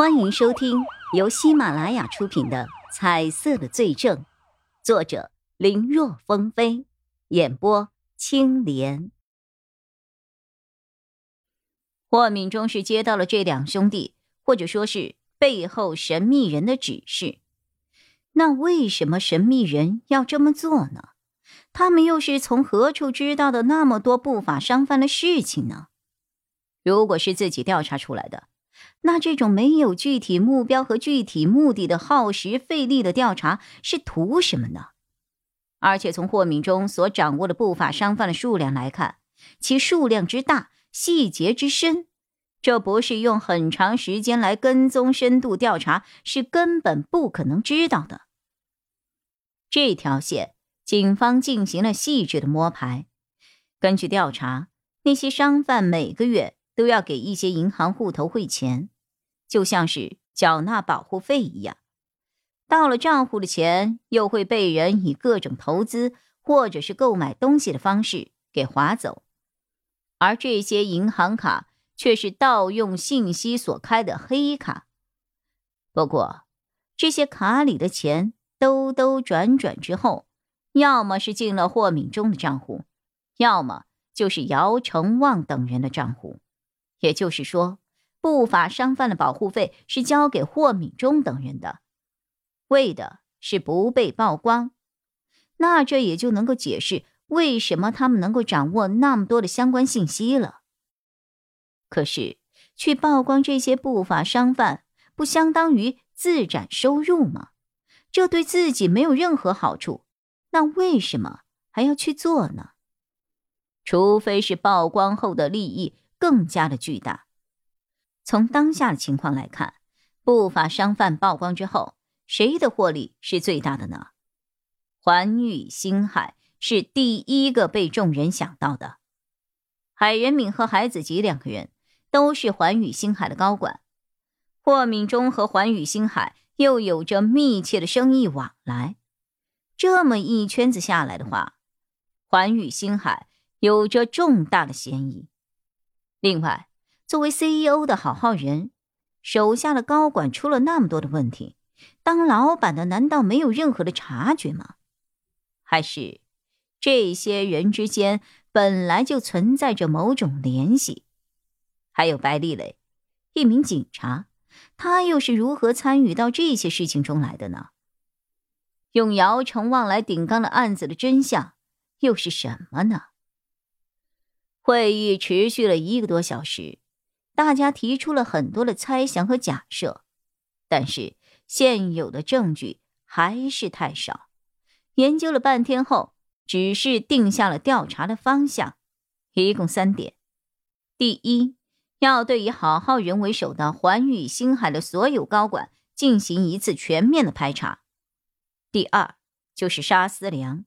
欢迎收听由喜马拉雅出品的《彩色的罪证》，作者林若风飞，演播青莲。霍敏忠是接到了这两兄弟，或者说是背后神秘人的指示。那为什么神秘人要这么做呢？他们又是从何处知道的那么多不法商贩的事情呢？如果是自己调查出来的。那这种没有具体目标和具体目的的耗时费力的调查是图什么呢？而且从霍敏中所掌握的不法商贩的数量来看，其数量之大、细节之深，这不是用很长时间来跟踪、深度调查是根本不可能知道的。这条线，警方进行了细致的摸排。根据调查，那些商贩每个月。都要给一些银行户头汇钱，就像是缴纳保护费一样。到了账户的钱，又会被人以各种投资或者是购买东西的方式给划走，而这些银行卡却是盗用信息所开的黑卡。不过，这些卡里的钱兜兜转转之后，要么是进了霍敏忠的账户，要么就是姚成旺等人的账户。也就是说，不法商贩的保护费是交给霍敏忠等人的，为的是不被曝光。那这也就能够解释为什么他们能够掌握那么多的相关信息了。可是，去曝光这些不法商贩，不相当于自展收入吗？这对自己没有任何好处，那为什么还要去做呢？除非是曝光后的利益。更加的巨大。从当下的情况来看，不法商贩曝光之后，谁的获利是最大的呢？环宇星海是第一个被众人想到的。海仁敏和海子吉两个人都是环宇星海的高管，霍敏忠和环宇星海又有着密切的生意往来。这么一圈子下来的话，环宇星海有着重大的嫌疑。另外，作为 CEO 的郝浩仁，手下的高管出了那么多的问题，当老板的难道没有任何的察觉吗？还是这些人之间本来就存在着某种联系？还有白丽蕾，一名警察，他又是如何参与到这些事情中来的呢？用姚成旺来顶缸的案子的真相又是什么呢？会议持续了一个多小时，大家提出了很多的猜想和假设，但是现有的证据还是太少。研究了半天后，只是定下了调查的方向，一共三点：第一，要对以郝浩仁为首的环宇星海的所有高管进行一次全面的排查；第二，就是沙思良。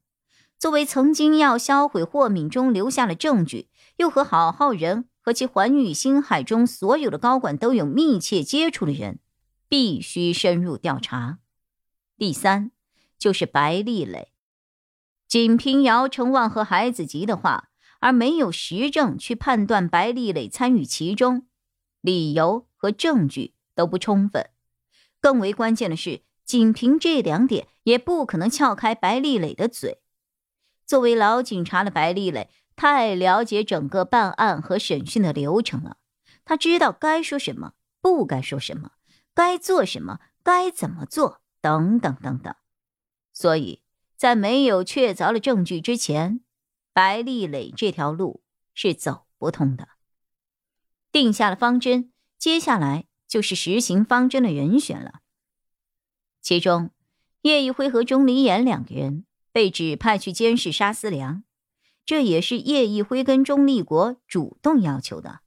作为曾经要销毁霍敏中留下的证据，又和郝浩仁和其环宇星海中所有的高管都有密切接触的人，必须深入调查。第三，就是白丽蕾，仅凭姚成旺和海子吉的话，而没有实证去判断白丽蕾参与其中，理由和证据都不充分。更为关键的是，仅凭这两点，也不可能撬开白丽蕾的嘴。作为老警察的白丽蕾太了解整个办案和审讯的流程了，他知道该说什么，不该说什么，该做什么，该怎么做，等等等等。所以在没有确凿的证据之前，白丽蕾这条路是走不通的。定下了方针，接下来就是实行方针的人选了。其中，叶一辉和钟离言两个人。被指派去监视沙思良，这也是叶一辉跟钟立国主动要求的。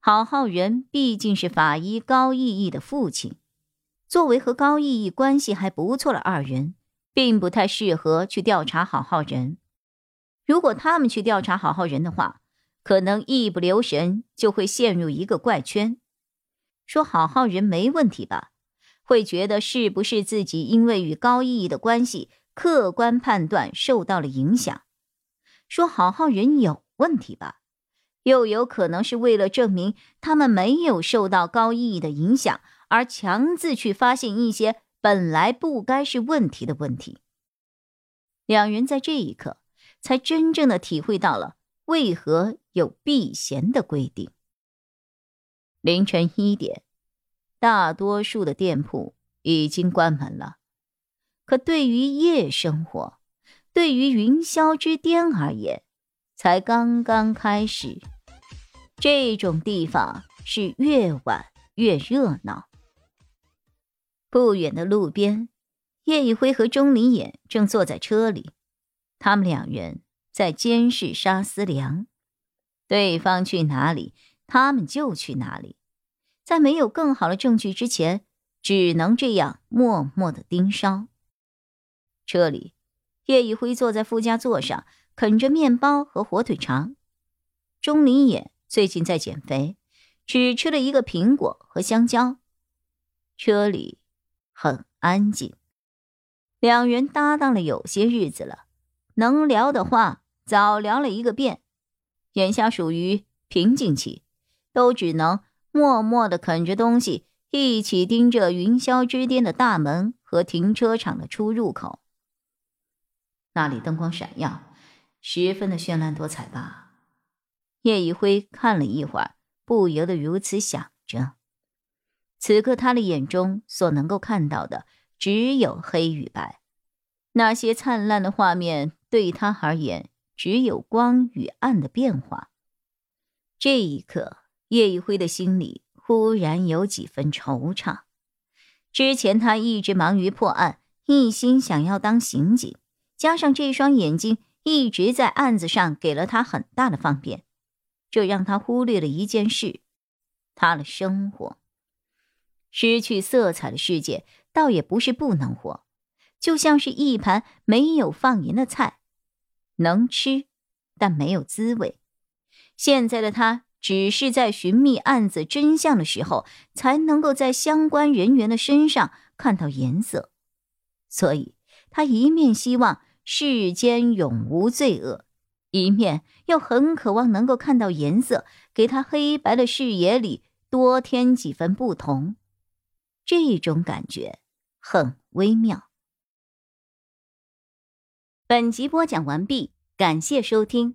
郝浩仁毕竟是法医高义义的父亲，作为和高义义关系还不错的二人，并不太适合去调查郝浩仁。如果他们去调查郝浩仁的话，可能一不留神就会陷入一个怪圈，说郝浩仁没问题吧，会觉得是不是自己因为与高义义的关系。客观判断受到了影响，说好好人有问题吧，又有可能是为了证明他们没有受到高意义的影响而强自去发现一些本来不该是问题的问题。两人在这一刻才真正的体会到了为何有避嫌的规定。凌晨一点，大多数的店铺已经关门了，可对于夜生活，对于云霄之巅而言，才刚刚开始。这种地方是越晚越热闹。不远的路边，叶一辉和钟离眼正坐在车里，他们两人在监视沙思良。对方去哪里，他们就去哪里。在没有更好的证据之前，只能这样默默的盯梢。车里，叶一辉坐在副驾座上，啃着面包和火腿肠。钟离野。最近在减肥，只吃了一个苹果和香蕉。车里很安静，两人搭档了有些日子了，能聊的话早聊了一个遍。眼下属于瓶颈期，都只能默默的啃着东西，一起盯着云霄之巅的大门和停车场的出入口。那里灯光闪耀，十分的绚烂多彩吧。叶一辉看了一会儿，不由得如此想着。此刻他的眼中所能够看到的只有黑与白，那些灿烂的画面对他而言只有光与暗的变化。这一刻，叶一辉的心里忽然有几分惆怅。之前他一直忙于破案，一心想要当刑警，加上这双眼睛一直在案子上给了他很大的方便。这让他忽略了一件事：他的生活。失去色彩的世界，倒也不是不能活，就像是一盘没有放盐的菜，能吃，但没有滋味。现在的他，只是在寻觅案子真相的时候，才能够在相关人员的身上看到颜色。所以，他一面希望世间永无罪恶。一面又很渴望能够看到颜色，给他黑白的视野里多添几分不同。这种感觉很微妙。本集播讲完毕，感谢收听，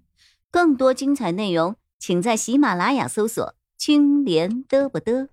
更多精彩内容请在喜马拉雅搜索“青莲嘚不嘚”。